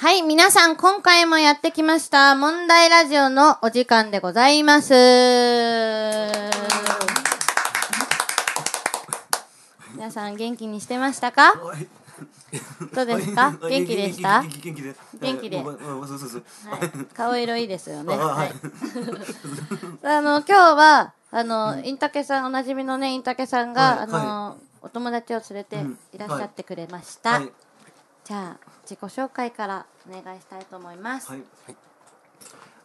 はい、皆さん、今回もやってきました、問題ラジオのお時間でございます。皆さん、元気にしてましたか？はい。どうですか？はい。元気でした？元気で元気で。顔色いいですよね。ははい。い。あの、今日は、あの、インタケさん、おなじみのね、インタケさんが、はい。あの、お友達を連れてうん。いらっしゃってくれました。はいじゃあ、自己紹介からお願いしたいと思います。はい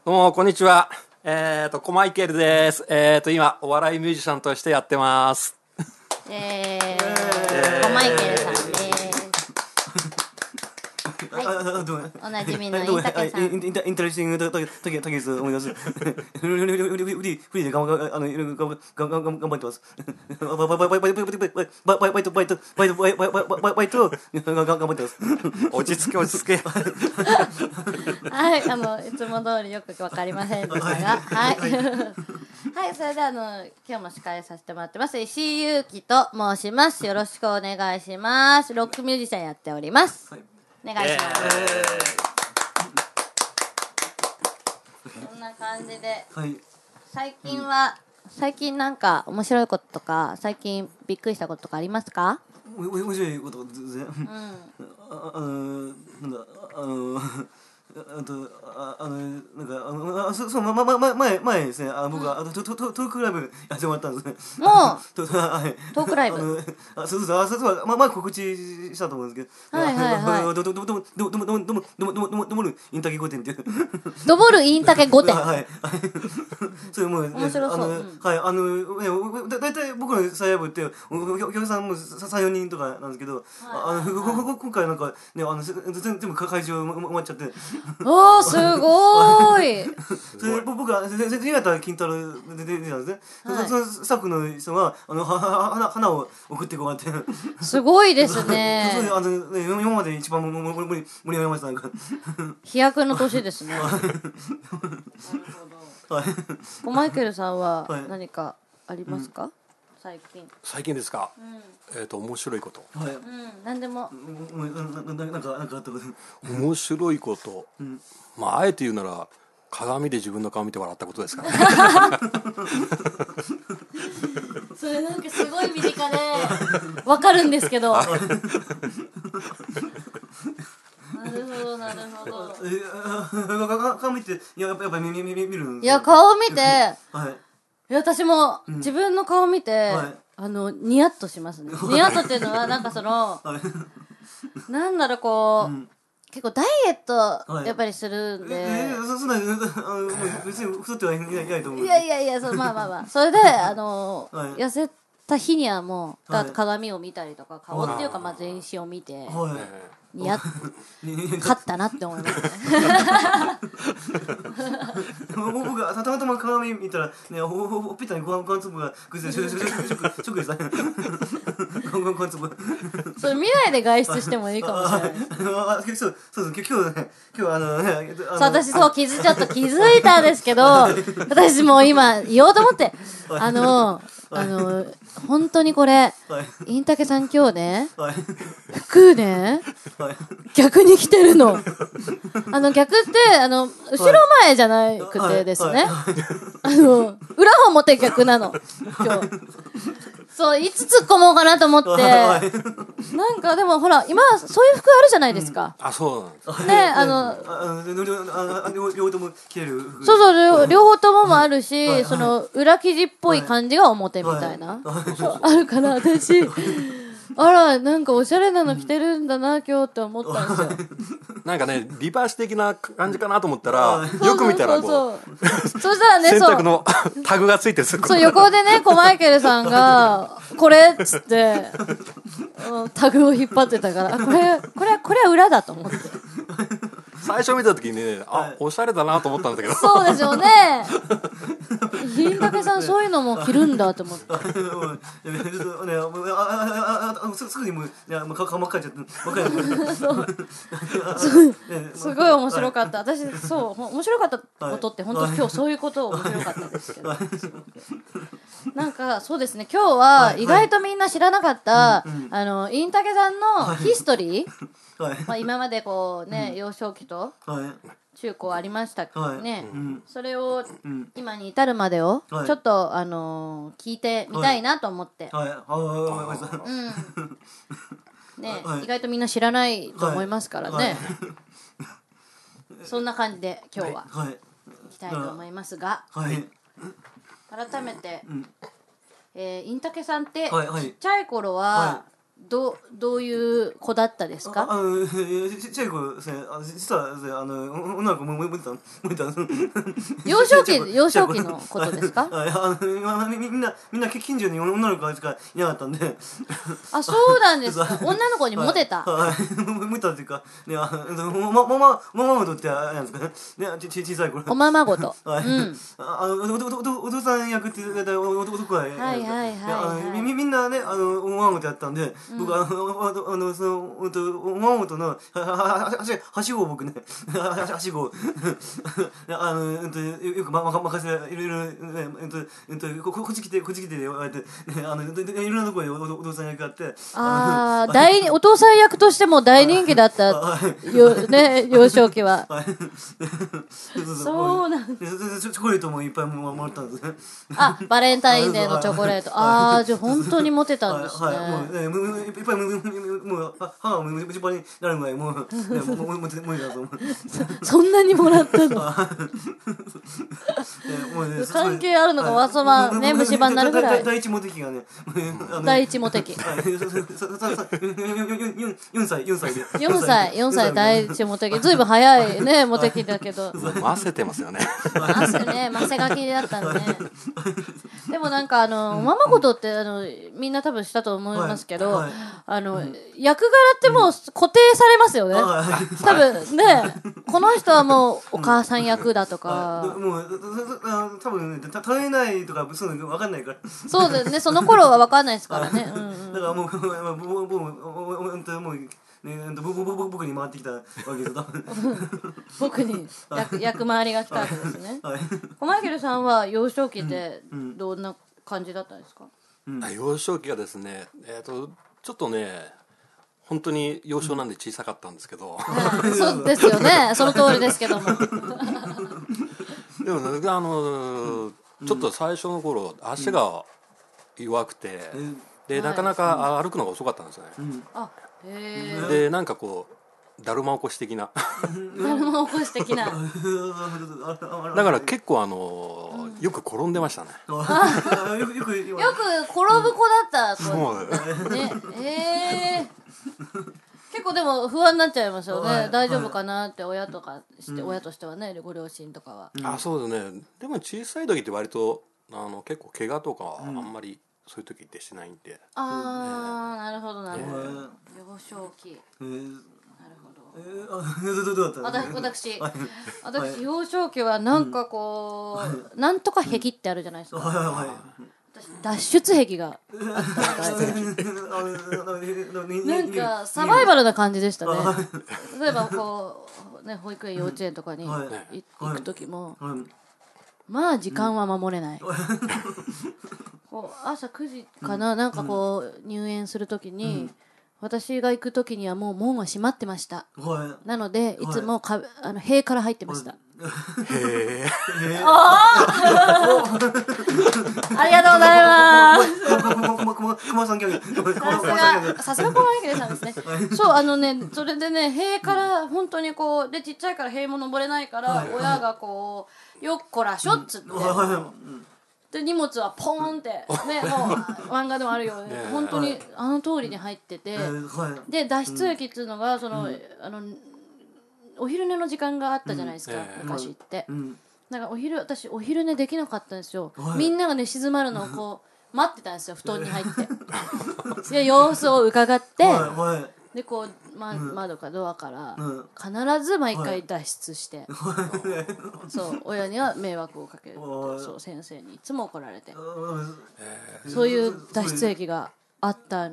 どうも、こんにちは。えっ、と、コマイケルです。えっ、と、今、お笑いミュージシャンとしてやってます。えー、コマイケルさんです。おなじみのインタケさんはいインインタインタレスティングたたたけたけです思いますフリフリフリで頑張あの頑張頑張頑張ってますバイバイバイバイバイバイバイバイバイバイバイトバイトバイトバイバイバイバイバイト頑張ってます落ち着け、落ち着け。はい、あの、いつも通りよくわかりませんでしたが、はい。はい、それではあの、今日も司会させてもらってます。石井ゆうきと申します。よろしくお願いします。ロックミュージシャンやっております。はいお願いします。こんな感じで、はい最近は、最近なんか面白いこととか、最近びっくりしたこととかありますか？面白いこと全然うん。ああのなんだあのあとああのなんかあのあそうそうままま前前ですねあ僕はあのトトトトークライブやってもらったんですねもう、とはいトークライブあのあそうそうあそうそうまあまあ告知したと思うんですけどはいはいはいあのどどどどどどどどどどどどどどどもるインタビュー御殿っていうドボルインタケ5点。はいはいそれもう面白そうあのうんはいあのねだだいたい僕の再ライブっておお客さんも三四人とかなんですけどあのこここ今回なんかねあの全部会場埋まっちゃって おー、すごーい。それで僕は全然岩田金太郎で出てたんですね、はいそのスタッフの人があのはは花花を送ってこうやってすごいです そう。あのね今まで一番ももも盛り盛り上がりましたなんか飛躍の年ですね。なるほど。はいコマイケルさんははい何かありますか、最近。最近ですか？うん。えっ、と、面白いこと。はいうん、なんでも。うんななななんかなんかあったこと？面白いこと。んまあ、あえて言うなら、鏡で自分の顔見て笑ったことですか？ら、ね。それなんかすごい身近で、わかるんですけど。なるほど、なるほど。えー、顔見ていややっぱやっぱ見見見見るんいや、顔見て、はい私も自分の顔見て、はい。あの、ニヤッとしますね。ニヤッとっていうのは、なんかその、はい。なんだろう、こう、ん。結構ダイエットはい。やっぱりするんで、えー、そそんなあの別に太ってはいないないと思う。いやいやいや、そうまあまあまあ。それで、あの、はい。痩せた日にはもう、はい。鏡を見たりとか、顔っていうか、まあ全身を見て、はい似合っ、勝ったなって思いますね。僕がたまたま鏡見たらねほほほっぺたにご飯ご飯粒が崩れてショックショックショックでしたねご飯ご飯粒それ未来で外出してもいいかもしれない。そうそうそう今日ね今日あのねあの、私そう気づ、ちょっと気づいたんですけど、私もう今言おうと思って、あの、あの、本当にこれ、はいインタケさん今日ね、はい服ね、逆に着てるの。あの逆って、あの、後ろ前じゃなくてですね。あの、裏表逆なの。今日。そう、いつ突っ込もうかなと思って。はいなんかでもほら、今、そういう服あるじゃないですか。あ、そうなんです。ね、あの、両方とも着れる服そうそう、両両方とももあるし、その、裏生地っぽい感じが表みたいな。あるから、私、あら、なんかおしゃれなの着てるんだな、今日って思ったんですよ。なんかね、リバース的な感じかなと思ったら、よく見たら、こそうう、そうそう。そしたらね、そう。洗濯の タグがついてるそう、横でね、コマイケルさんが、これっつって、うんタグを引っ張ってたから、あこれ、これ、これは裏だと思って。最初見た時にねあはい。おしゃれだなと思ったんだけど。そうですよね。銀武さんそういうのも着るんだと思って。すすぐにもういやもう顔真っ赤にゃすごい面白かった私そうほ面白かったことって本当今日そういうこと面白かったですけどなんかそうですね今日は意外とみんな知らなかったあのインタケさんのヒストリーはいまあ今までこうね幼少期とはい。中高ありましたはい。ねうん。それをうん。今に至るまでをちはい。ょっとあのー聞いてみたいなと思って。ねはい。意外とみんな知らないと思いますからはい。ね そんな感じで今日ははい。行きたいと思いますが。はい。改めてん。えーインタケさんってちっちゃい頃ははどどういう子だったですか？あのちちっちゃい頃ですねあの実はですねあのお女の子もももいたもいた 幼少期幼少期のことですか？はいあの今みみんなみんな近所に女の子しかいなかったんで。あそうなんですか？女の子にモテた？はいモテたっていうかねあのままままままとってあれなんですか？ねねちち小さい頃。おままごと。はい、うん。ああのおおおおお父さん役って言われたお男が、はいはいはいはいみみみんなねあのおままごとやったんで、のあのあのそのおとおままごとのははははしはしごを僕ねはしごあのうんとよくまま任せいろいろうんとうんとここっち来てこっち来て言われてあのいろんなところでおおお父さん役やってああ大お父さん役としても大人気だったよね幼少期はそうなんでそれでチョコレートもいっぱいもらったんですねあバレンタインデーのチョコレートああじゃあ本当にモテたんですはい、はい、もうね、いっぱいもう歯がむむむしばになるぐらいもうねもうもうもうもうだと思う。そんなにもらったの関係あるのかわそばね虫歯になるぐらい第一モテ期がね、第一モテ期はい、そそそそそ四歳四歳で。4歳4歳第一モテ期ずいぶん早いねモテ期だけど混ぜてますよね汗ねマセガキだったのねでもなんかあのおままごとってあのみんな多分したと思いますけど、あの、役柄ってもう固定されますよね、はい。多分ねこの人はもうお母さん役だとか、もうあの多分ねた食べないとかそういうの分かんないから。そうですね。その頃は分かんないですからね、うんうん、だからもう僕僕僕も本当もうね僕僕僕に回ってきたわけです。僕に役役回りが来たわけですねはい。コマイケルさんは幼少期ってどんな感じだったんですか、あ幼少期がですねえっ、とちょっとね本当に幼少なんで小さかったんですけど、はいそうですよね。その通りですけども。でもねあのちょっと最初の頃足が弱くて、でなかなか歩くのが遅かったんですよね、あへえでなんかこうだるま起こし的な。誰も起こし的な。だから結構あのよく転んでましたね。あよくよくよよく転ぶ子だった子そうね。ええ結構でも不安になっちゃいますよね、はい。大丈夫かなって親とかして、親としてはねご両親とかは、あそうですね。でも小さい時って割とあの結構怪我とかあんまりそういう時ってしてないんで、ああなるほどなるほど、え幼少期。えー私私。幼少期はなんかこう、なんとか壁ってあるじゃないですか、はいはい私脱出壁がな。んかサバイバルな感じでしたね。例えばこうね保育園幼稚園とかに行く時もはい。まあ時間は守れない。こう朝9時かななんかこう入園する時に私が行く時にはもう門は閉まってました。はなのでい。つもかあの塀から入ってました。へえ ありがとうございます。さすが、さすさんですね。そう、あのね、それでね、塀から、本当にこう、で、ちっちゃいから塀も登れないから、親がこう、よっこらしょっつって。で、荷物はポーンって、ね、もう、漫画でもあるように、本当に、あの通りに入ってて、はい。で、脱出駅っていうのが、その、あの、お昼寝の時間があったじゃないですか、ええ昔って。うん。なんかお昼私お昼寝できなかったんですよ、はい。みんながね静まるのをこう 待ってたんですよ布団に入って。で様子を伺って、でこうま、窓かドアからうん。必ず毎回脱出して、そう。親には迷惑をかけるそう先生にいつも怒られて。うん。そういう脱出劇があった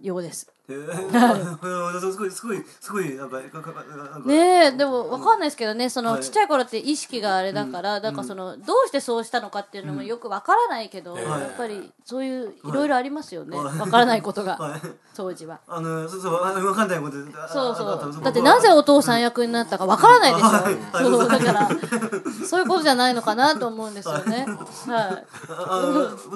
ようです。えー すごいすごいすごいなんかかかなんかねえでも分かんないですけどねそのはい。ちっちゃい頃って意識があれだから、なん。かそのどうしてそうしたのかっていうのもよく分からないけど、ええやっぱりそういういろいろありますよね、分からないことが、はい。当時は。あのそうそうあわかんないことそうそう。だってなぜお父さん役になったか分からないでしょ、はい。そうだから そういうことじゃないのかなと思うんですよね。はい。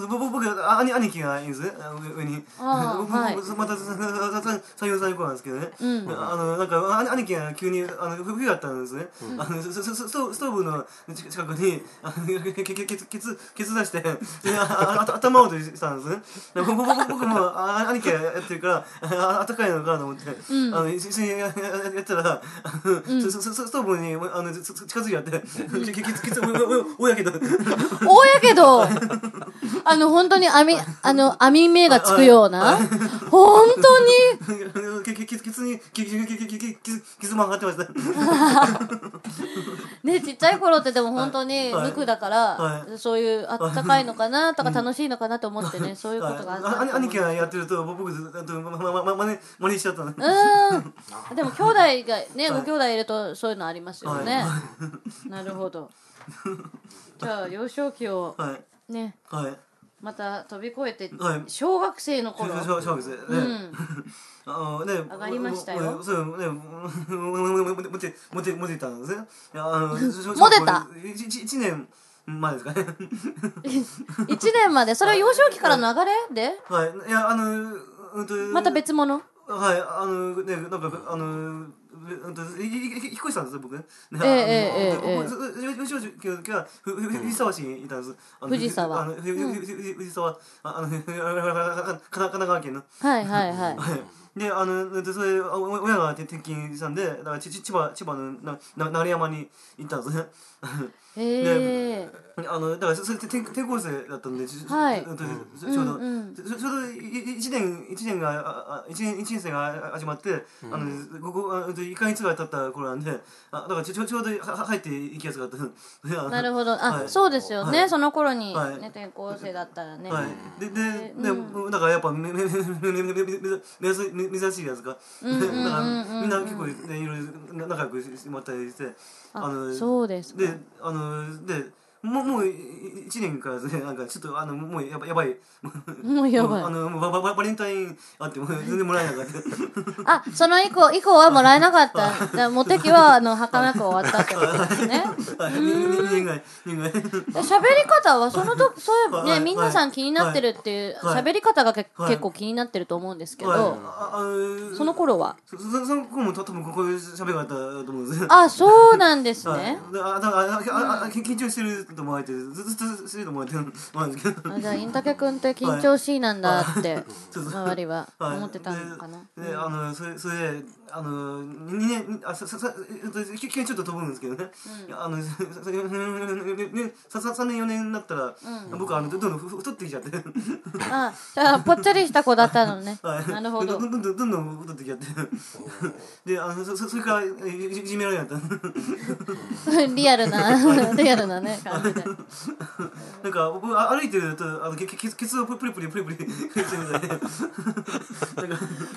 僕兄兄貴がいいんです上上に。あはい。僕また三四歳子なんですけどねうんあのなんか兄貴が急にあの冬だったんですねあのスススストストーブの近くにあのケケケケツケツ出してでああ頭を落としたんですね僕僕僕もあ兄貴がやってるからあ暖かいのかなと思ってうんあの一緒にやややったらあのスススストーブにあの近づいちゃってケケケツケツおやけど大やけどあの、本当に網、あの、網目がつくような？本当に？ね、ちっちゃい頃ってでも本当に無垢だから、そういうあったかいのかなとか楽しいのかなと思ってね、そういうことがあった。兄貴がやってると僕、真似しちゃったね。うん。でも兄弟が、ね、ご兄弟いるとそういうのありますよね。なるほど。じゃあ幼少期を、はい、ね。はい。また飛び越えて、はい。小学生の頃。小小学生。ね、うん。あのね。上がりましたよ。そうねモテモテモテたんですねいやあのモテた一一一年前ですかね1年までそれは幼少期からの流れではいいやあのうんとまた別物はい、あのね、なんか、あの、彦さんです僕ね。ええええええ。吉本今日は藤沢市にいたんです。藤沢。藤沢あの神奈川県の。はいはいはい。であのでそれ親が転勤しんでだから千葉千葉のな流山に行ったんですね。えー、であのだからそれ転転校生だったんでち,、は、ちょうど、ちょうど一年一年が一年一年生が始まって、あのここ1か月ぐらい経った頃なんであだからちょちょうどは入っていきやすかった。なるほど。あ、そうですよね、その頃に、ね、転校生だったらね、はい、でで、うん、だからやっぱめ、め目指しいやつか、うんうんうんうん、だからみんな結構、ね、いろいろ仲良くしてもらったりして。あのそうですか。であのでもうもうい一年からですねなんかちょっとあのもうやばやばい。もうやばい。あのババババレンタインあっても全然もらえなかった。あその以降以降はもらえなかった。だからモテ期はあの儚く終わったってことですね。はい。2年ぐらい2年ぐらい。で喋り方はその時そういえばね、はい。皆さん気になってるっていうはい。喋り方がけ、はい。結構気になってると思うんですけど、その頃は？そそその子も多分こういう喋り方だと思うんです。あそうなんですはい。ね、であだからあああ緊張してると思われてずずっとしてると思われてるんですけどあじゃあインタケ君って緊張しいなんだって周りははい。思ってたのかな、でであのそれそれであの2年あさささえっと急にちょっと飛ぶんですけどね、あの ささささ3年4年になったら、僕あのどんどんふ太ってきちゃって。あじゃあぽっちゃりした子だったのね、はい。なるほど。どんどんどんどん太ってきちゃって。であのそそそれからいいじめられた。リアルなリアルなね感なんか僕あ歩いてるとあのケツケツをプリプリプリプリプリしてるみたいでなんか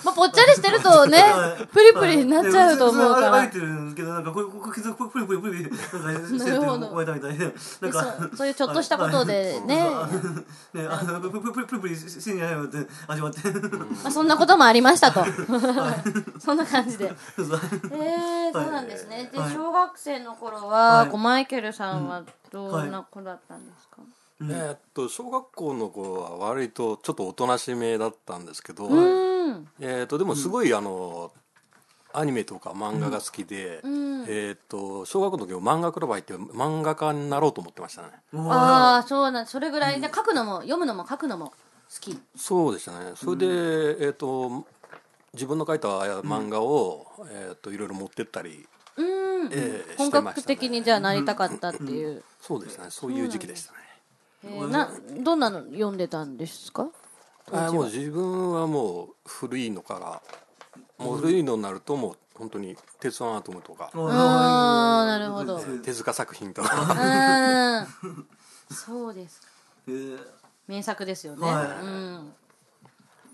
まあぽっちゃりしてるとねはいプリプリになっちゃうと思うから歩いてるんですけどなんかこうケツをプリプリプリプリなんかしてるって思われたみたいでなんでかそそういうちょっとしたことでね、ねあのプリプリプリプリしてんじゃないのって始まってまあ、そんなこともありましたとそんな感じでえー、そうなんですねではい小学生の頃は、はいこうマイケルさんはどんな子だったんですか、えーっと小学校の頃は割とちょっとおとなしめだったんですけど、えーっとでもすごい、あのアニメとか漫画が好きで、ん。えーっと小学校の時も漫画クラブ入って漫画家になろうと思ってましたね。ああそうなんそれぐらい。で書くのも読むのも書くのも好き。そうでしたね。それで、えーっと自分の書いた漫画を、えーっといろいろ持ってったり、うーん、えー本格的にじゃあなりたかったっていう、そうですね。そういう時期でしたね、えーなどんなの読んでたんですか？あーもう自分はもう古いのからもう古いのになるともう本当に「鉄腕アトム」とか。あーなるほど。手塚作品とうかそうですか。えー。名作ですよね、はい。うん。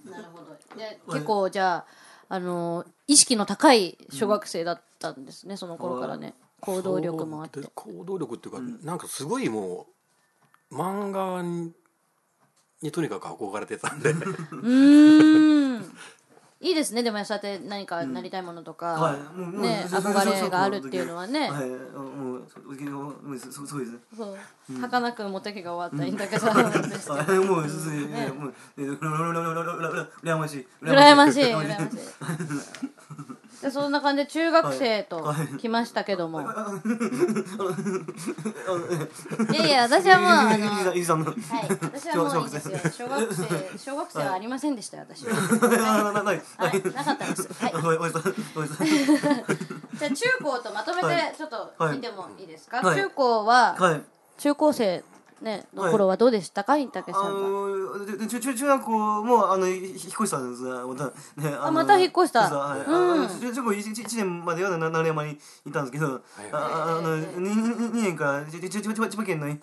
なるほど。で結構じゃああの意識の高い小学生だったんですね、その頃からね。行動力もあって。行動力っていうか、なんかすごいもう漫画ににとにかく憧れてたんで。うーん。いいですね。でもそうやって何かなりたいものとか、はい。もうもうねそうそう憧れがあるっていうのはね、はいもうそうもうそうそうですねそう儚くモテ期が終わったインタケさんですけど、はいもうすねもうえー羨ましい羨ましい羨ましいでそんな感じで中学生とはい。来ましたけども、い。やいや私はもう あのはい、私はもういいですよ。小学生、小学生はありませんでしたよ、私は。はい、なかったです。はい。じゃあ中高とまとめはい。てちょっと見てもいいですか？はい。中高ははい。中高生ねの頃はどうでしたか、インタケさあんは？のでで中中中学校もあのひ引っ越したんですがまたねあのまた引っ越した？はい。うん。中中高一一一年まではな鳴山にいたんですけどああの二二二年からちちち千葉千葉県のいいい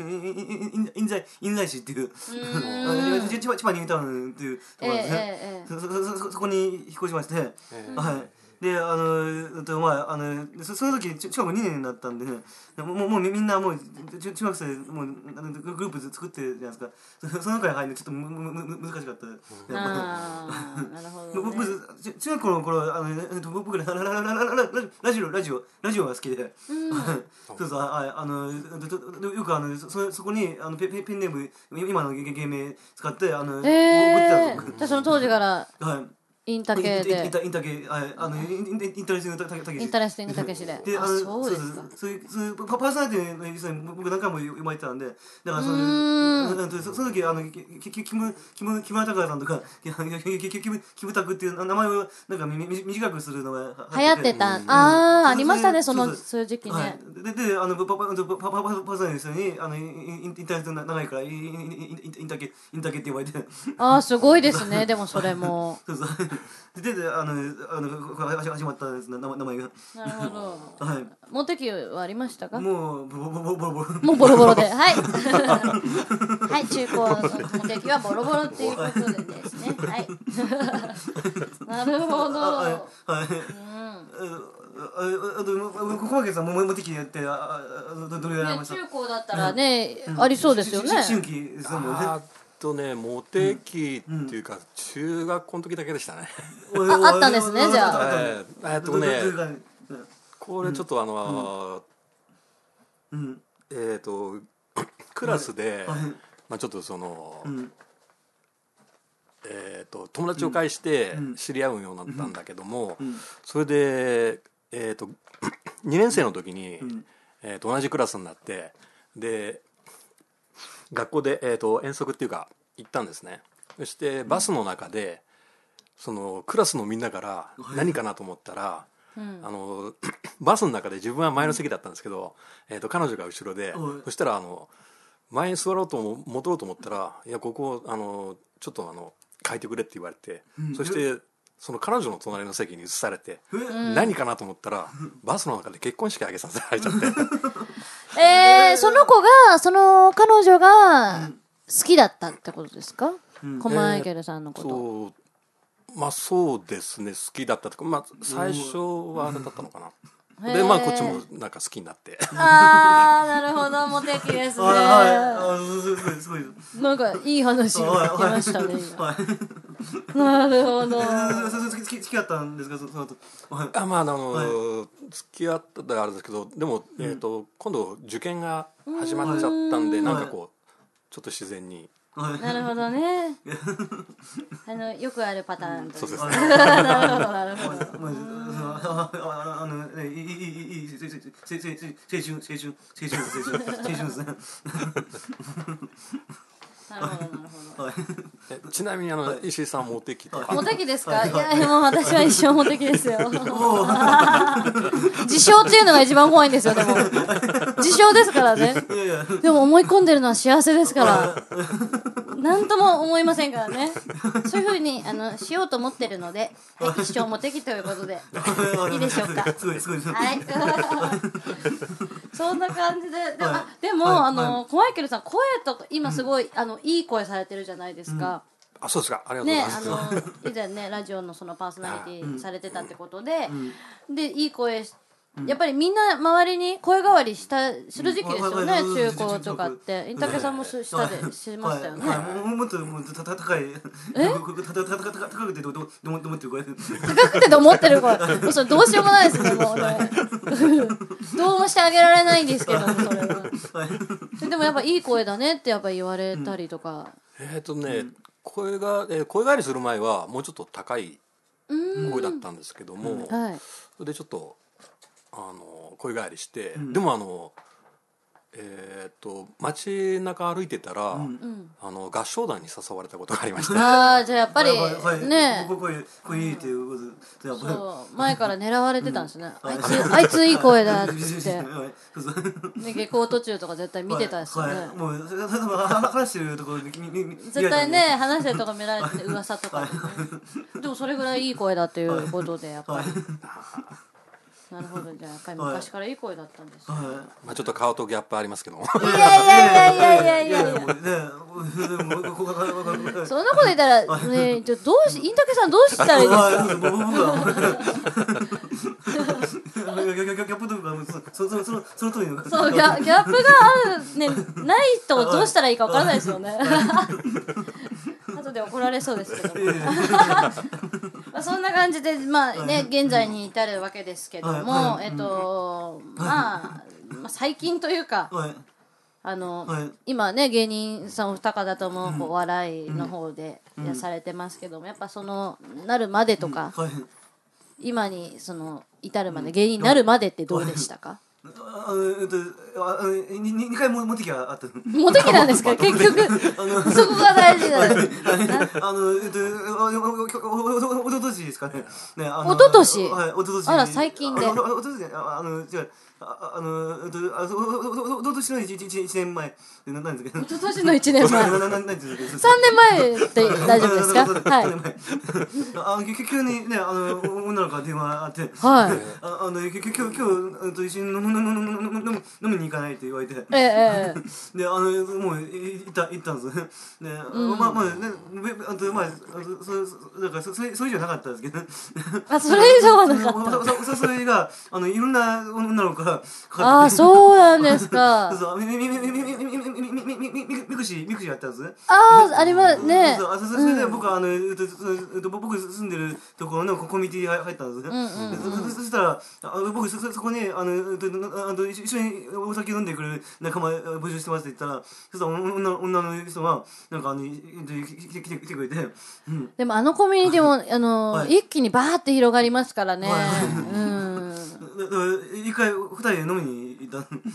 印西印西市っていう千葉千葉ニュータウンっていうところですね。ええええそそそこに引っ越しまして、え。はい。で、あの、とまあ、あの、そその時、中学2年だったんで、ね、もう、もうみんなもう、中中学生、もう、あのグループ作ってるじゃないですか。その中に入るのちょっとむむ難しかった。なるほど、ね。僕、中学校の頃、あの、僕ら、ラララララララジオ、ラジオ、ラジオが好きで、そうそう、ああの、よくあの、そそこにあのペペペンネーム、今の芸名使って、あの、えー、送ってたじゃその当時から。はい。インタケで。インタインタケあのインインタレスティングたけインタレステングたけで。でそうですそういうそういうパーソナリティの人に僕何回も読まれてたんでだからそのそその時あのキキキムキム木村拓哉さんとかキキ キムキムタクっていう名前をなんかみみ短くするのが流行ってた、ああありましたねそのそういう時期ね、い、でであのパパパパパパソナリティの人にあのインインタレスティング長いからインインインタケインタケって呼ばれてああすごいですねでもそれもそうそうでであのあの始始まったんです名前名前がなるほど。はいモテ期はありましたか？もうボロボロボロボロもうボロボロで。はい。はい、中高のモテ期はボロボロっていうことでですね。はい。なるほど。はいはいうん。あと小牧さんももも的にやってあああどどれぐらいありねました？中高だったらね、ありそうですよね。春季ですもんねあとねモテ期っていうか、中学校の時だけでしたね。ああったんですねじゃあ。えーえっとねこれちょっとあのーうん。えっ、とクラスで、はい。まあ、ちょっとその、うん。えー、と友達を介してうん。知り合うようになったんだけども、うん。それで、えー、と2年生の時に、ん。えー、と同じクラスになってで学校で、えー、と遠足っていうか行ったんですね。そしてバスの中でそのクラスのみんなから何かなと思ったら、うん。あの バスの中で自分は前の席だったんですけど、えー、と彼女が後ろで、はい。そしたらあの前に座ろうとも戻ろうと思ったら「いやここあのちょっとあの変えてくれ」って言われて、そしてその彼女の隣の席に移されて、何かなと思ったら バスの中で結婚式挙げさせられちゃって えー、その子が、その彼女が好きだったってことですか、ん。コマイケルさんのこと。そうまあそうですね。好きだったとか、まあ、最初はあれだったのかな、でまあこっちもなんか好きになって。あー、なるほど、モテ期ですね。はいはい。あすごいすごいすなんかいい話が聞きましたね、なるほど。そそそ好き好きだったんですかそその後はいあまああの、付き合ったらあれですけどでも、えー、と今度受験が始まっちゃったんで、なんかこうちょっと自然にはいなるほどね。あの、よくあるパターンそうですね なるほど、なるほど。まあ、あああの、ね、いい、いい、いい、いい、青春、青春、青春、青春、青春、青春ですね。なるほど、なるほど。はい。えちなみにあの、石井さんモテ期とか、モテ期ですかいや、もう私は一生モテ期ですよ。自称っていうのが一番怖いんですよ、でも。自称ですからね。でも思い込んでるのは幸せですから。なんとも思いませんからね。そういうふうにあのしようと思ってるので、はい、一生も敵ということで。いいでしょうか。すごいすごいすごい。はい。そんな感じで。で,、はい。あでも、はい。あのコマイケルさん声とか今すごい、あのいい声されてるじゃないですか、あそうですか。ありがとうございね、ます、あの以前ねラジオのそのパーソナリティされてたってことで、でいい声しやっぱりみんな周りに声変わりしたする時期ですよね、うん。中高とかって。インタケさんもすしたでしましたよね、もうもっともうたた高い。え？高くてどどどど思ってる声高くてと思ってる声もうそれどうしようもないですねもうねどうもしてあげられないんですけどもそれはでもやっぱいい声だねってやっぱ言われたりとか、えっ、とね、声が、えー声変わりする前はもうちょっと高い声だったんですけども、はいそれでちょっとあの声変わりして、でもあのえっ、と街中歩いてたら、あの合唱団に誘われたことがありましたああじゃあやっぱりね。ここ声声いいっていうことでやっぱりそう。前から狙われてたんですね、あいつあいついい声だって。ね下校途中とか絶対見てたですよね、はい。はい。もう話してるところ絶対ね話してるとか見られてて噂とかで,、もそれぐらいいい声だということでやっぱり、なるほど。じゃあやっぱり昔からいい声だったんですよ、はまあ、ちょっと顔とギャップありますけども。いやいやいやいやいやいや。そんなこと言ったらねじゃあどうしインタケさんどうしたらいいですかはい僕はギャギャギャギャップとかそそそそのその通りのそうギャギャップがあるねないとどうしたらいいかわからないですよね後で怒られそうですけどまあそんな感じでまあね現在に至るわけですけどもはえっとまあまあ最近というかはい。あの、はい。今ね芸人さんお二方ともこうお笑いの方でやされてますけどもやっぱそのなるまでとか、はい今にその至るまで芸人になるまでってどうでしたか、えっとああのにに二回も持ってきゃあった。モテ期なんですか？結局そこが大事だよあのえっとあおおおととしですかねねあのおととしはいおととしあら最近であおととしああの違うああのえっとあおおおおととしの一一一年前ななんですか一昨年の1年前ななななんですか年前って大丈夫ですかはいあの急急にねあの女の子が電話あってはいああの今日今日今日うんと一緒に飲む飲む飲む飲む飲む飲みに行かないって言われてええええであのもうい行った行ったんですねで、まあまあねべあとまあそそだからそそれそれ以上なかったんですけどあそれ以上はなかったそそそれがあのいろんな女の子 ああそうなんですか そうみみみみみみみみみみみみみみくしみくしやったんですねああありますねそうあそれで僕はあの、えっとそえっと僕住んでるところのコミュニティに入ったんですね。そしたらあ僕そそそこにあのえっとあの一緒にお酒飲んでくれる仲間募集してますって言ったらそしたら女女の人がなんかあのえっと来て来てくれて、うん、でもあのコミュニティもあの、はい一気にバーって広がりますからね、はいうん一回二人で飲みに。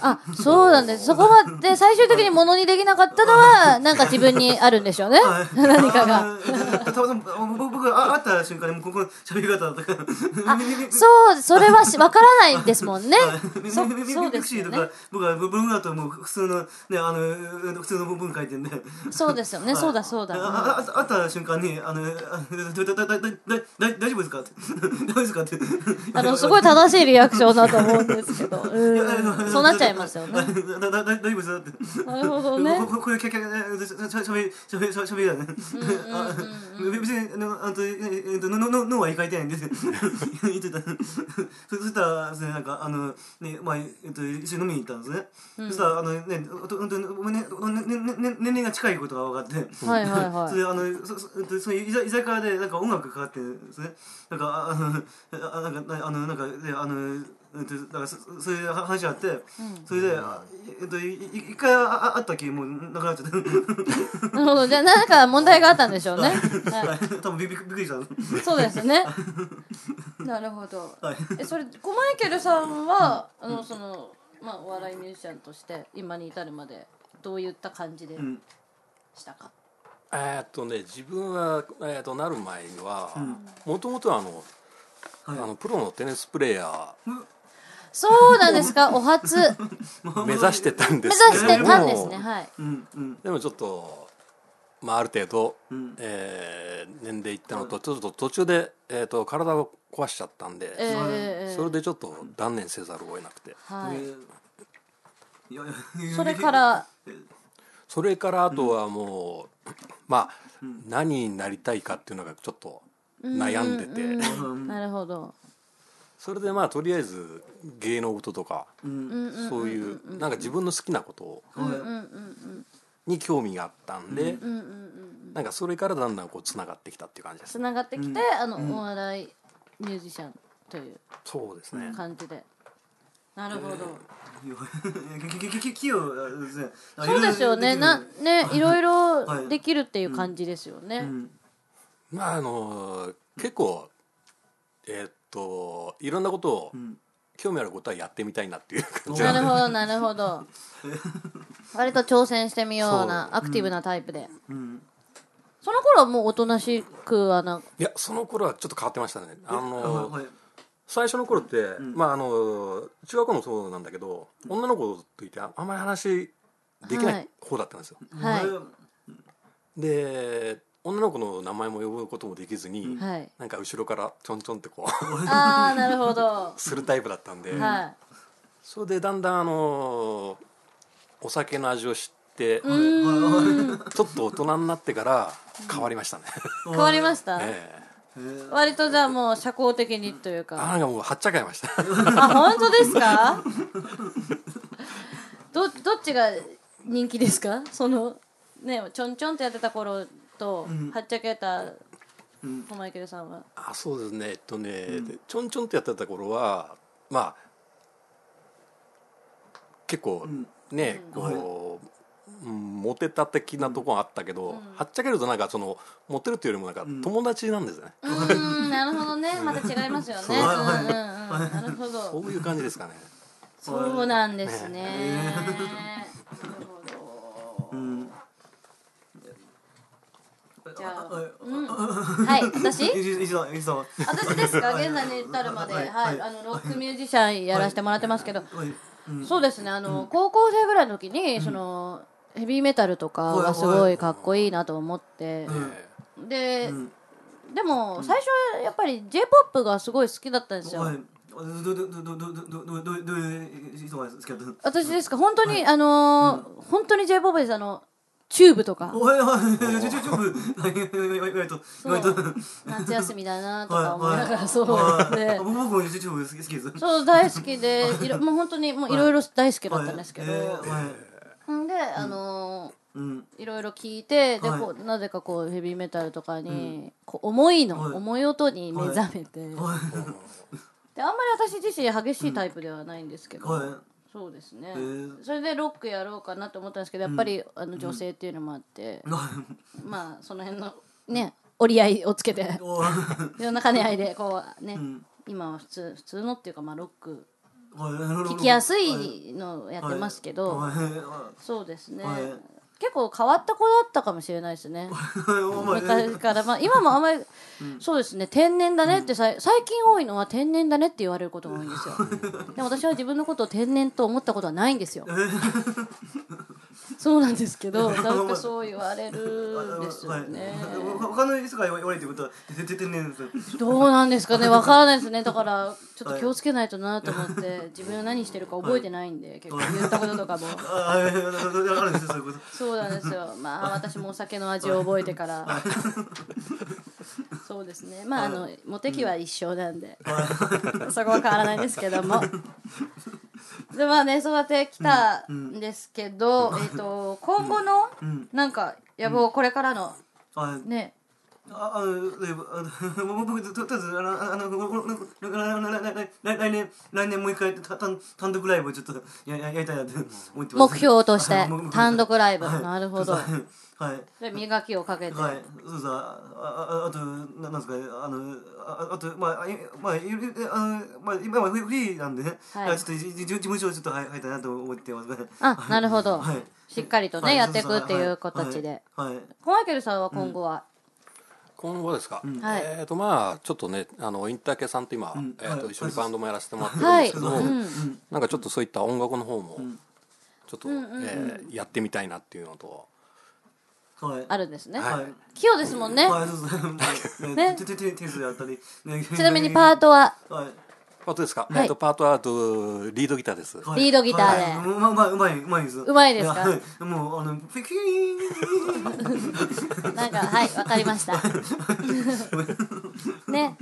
あそうなんですそこまで最終的にものにできなかったのはなんか自分にあるんでしょうね 何かが。僕僕が会った瞬間にもうここの喋り方だったから。そうそれはし わからないんですもんねそそうミですよね僕は文具だともう普通のねあの普通の文書いてんで。そうですよねそうだそうだ、うんあああ会った瞬間にあのだだだだ大丈夫ですかって大丈夫ですかって。あのすごい正しいリアクションだと思うんですけど、うん、そうなっちゃいますよね。だだだ大丈夫ですよって。なるほどね。ここれキャキャしゃしゃべりしゃべりしゃべりだね。あ別にあのあとえっとのののは意外てないんです言ってた。そしたらですねなんかあのねまあえっと一緒に飲みに行ったんですね。そしたらあのね本当にねねね年齢が近いことが分かって。はいはいはいそれあのそそそういう居酒屋でなんか音楽かかってるんですね。なんかあのあなんかあのなんかであのだからそそういう話があって、それであえっといい一回あああったきもうなくなっちゃった。なるほど。じゃあ何か問題があったんでしょうね。は多分びびびっくりした。い、そうですね。なるほど。はい。えそれコマイケルさんはあのそのまあお笑いミュージシャンとして今に至るまでどういった感じでうんしたか？えーっとね自分は、えーっとなる前にはもともとあの,、はいあのプロのテニスプレーヤそうなんですか？お初。目 ー目指してたんで指すけどもしてたんですね。はい。うんうん。でもちょっとまあ、ある程度、ん。えー年齢いったのとちょっと途中で、えー、と体を壊しちゃったんで、ええそれでちょっと断念せざるを得なくて。それから？それからあとはもう、まあ、何になりたいかっていうのがちょっと悩んでて、うん。なるほどそれでまあとりあえず芸能事とか、うん。そういうなんか自分の好きなことはいに興味があったんで、なんかそれからだんだんこうつながってきたっていう感じです。つながってきて、あのお笑いミュージシャンというそうですね、感じで。なるほど、きききき器用ですねそうですよねなねいろいはいろできるっていう感じですよね、うんまああの結構えーっといろんなことを、ん。興味あることはやってみたいなっていう感じななるほどなるほど。割と挑戦してみようなアクティブなタイプで、うん。その頃はもうおとなしくはないやその頃はちょっと変わってましたね。あのはい。最初の頃って、まああの中学校もそうなんだけど女の子といてああんまり話できなはい。い方だったんですよ、はい。で女の子の名前も呼ぶこともできずに、はい。なんか後ろからちょんちょんってこうああなるほど。するタイプだったんで、はい。それでだんだんあのお酒の味を知って、ちょっと大人になってから変わりましたね、変わりました、ええ。割とじゃあもう社交的にというあかなんかもうはっちゃかいました。あ本当ですか？どどっちが人気ですか？そのねちょんちょんってやってた頃と、はっちゃけたホマイケルさんは？あそうですね。えっとね、でちょんちょんってやってた頃はまあ結構ね、こう、うん、モテた的なとこがあったけど、はっちゃけるとなんかそのモテるっていうよりもなんか友達なんですね、うーんなるほどね。また違いますよね。う。んうんうんなるほど。そういう感じですかね。そうなんですねじゃあ、うん、はい私？私ですか現在に至るまで、はいあのロックミュージシャンやらせてもらってますけど、そうですねあの、高校生ぐらいの時にその、ヘビーメタルとかがすごいかっこいいなと思って、で、でも最初はやっぱり j p o p がすごい好きだったんですよ。私ですか本当に、あの本当に j p o p ですあのチューブとか、おいおいちょちょちょ意外と意外と夏休みだなとか思いながら、そう。僕僕もちょちょ好き好きです。そう大好きで、いろもう本当にもういろいろ大好きだったんですけど、はい。えーはい。んで、あのいろいろ聞いてで、はい。こうなぜかこうヘビーメタルとかに、こう思いの、はい。音に目覚めて、はい。であんまり私自身激しいタイプではないんですけど、はいそうですね、ー。それでロックやろうかなと思ったんですけどやっぱり、あの女性っていうのもあって、まあその辺のね折り合いをつけてお いろんな兼ね合いでこうね、ん。今は普通普通のっていうかまあロック。聞聞きやすいのをやってますけど、はい。そうですね、はい結構変わった子だったかもしれないですね。昔から、まあ、今もあんまり、そうですね天然だねってさい最近多いのは天然だねって言われることが多いんですよ。でも私は自分のことを天然と思ったことはないんですよ そうなんですけど なんかそう言われるんですよね。は い他の人が言われてることは全然天然ですどうなんですかね？わからないですね。だからちょっと気をつけないとなと思って自分が何してるか覚えてないんで結構言ったこととかも。あああるんですよそういうこと。そうなんですよ。まあ私もお酒の味を覚えてから。そうですね。まああのモテ期は一緒なんで、そこは変わらないんですけども。でまあねそうやって来たんですけど、えっと今後のなんか野望これからのはいね。ああの、ね、あの 僕ととりあえずあのあの来年来年もう一回た単単独ライブをちょっとやや やりたいなって思ってます。目標としてはい。単独ライブ。はい。なるほど。はいはい。で磨きをかけて、はい、そうさ、あ、あ、あと、ななんですかね、あの、あ、あと、まあ、いまあ、いあの、まあ、今はフリーなんでね、はい。ちょっと事務所をちょっと入りたいなと思ってます。ね。あなるほど、はい。しっかりとね、はい。やっていくっていうはい。形で。はい。はい。コマイケルさんは今後は、今後ですか、はい。えっ、とまあちょっとねあのインターケさんと今、ん。えー、とはい。一緒にバンドもやらせてもらってるんはい、ですけど、うん、なんかちょっとそういった音楽の方もちょっと、えーやってみたいなっていうのと。はい。あるんですね。はい。器用ですもんね。ね。ちなみにパートははいパートですか、はい。えっとパートはあとリードギターです、はい。リードギターで。はい。うまいうまいうまいです。うまいですか？もうあのピキーン。なんか、はい、わかりました。ね。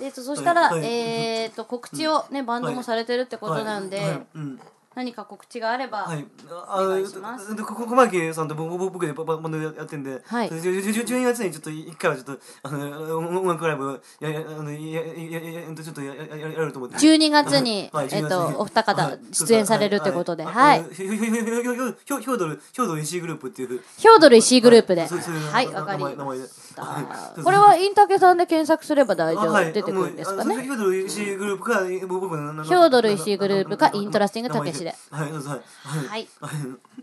えっと、そしたら、はい。はい。えっと、告知をね、バンドもされてるってことなんで、はい。はい。うん何か告知があれば、はい、あお願いしますでここ小牧さんと僕でババンドやってんで、はいでじゅじゅじゅ12月にちょっと一回はちょっとあの音楽ライブややあのやややややちょっとややややると思って。12月に、はいえっと、お二方はい出演されるってことで、ははいヒョードルヒョードル石井グループっていうヒョードル石井グループで、はい、名わかりましたはい。これはインタケさんで検索すれば大丈夫、出てくるんですかね。ヒョードル石井グループかヒョードル石井グループかイントラスティングたけしで。はいはい。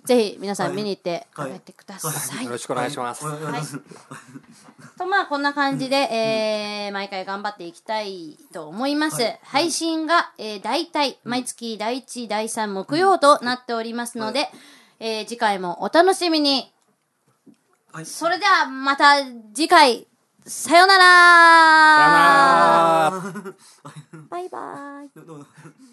ぜひ皆さん見に行ってはい。帰ってください。よ。ろしくお願いします、お願い。とまあこんな感じで、えー毎回頑張っていきたいと思います。はい。配信が、えー、大体毎月第1、第3木曜となっておりますので、えー次回もお楽しみに。はい。それではまた次回、さよならさよならバイバイ。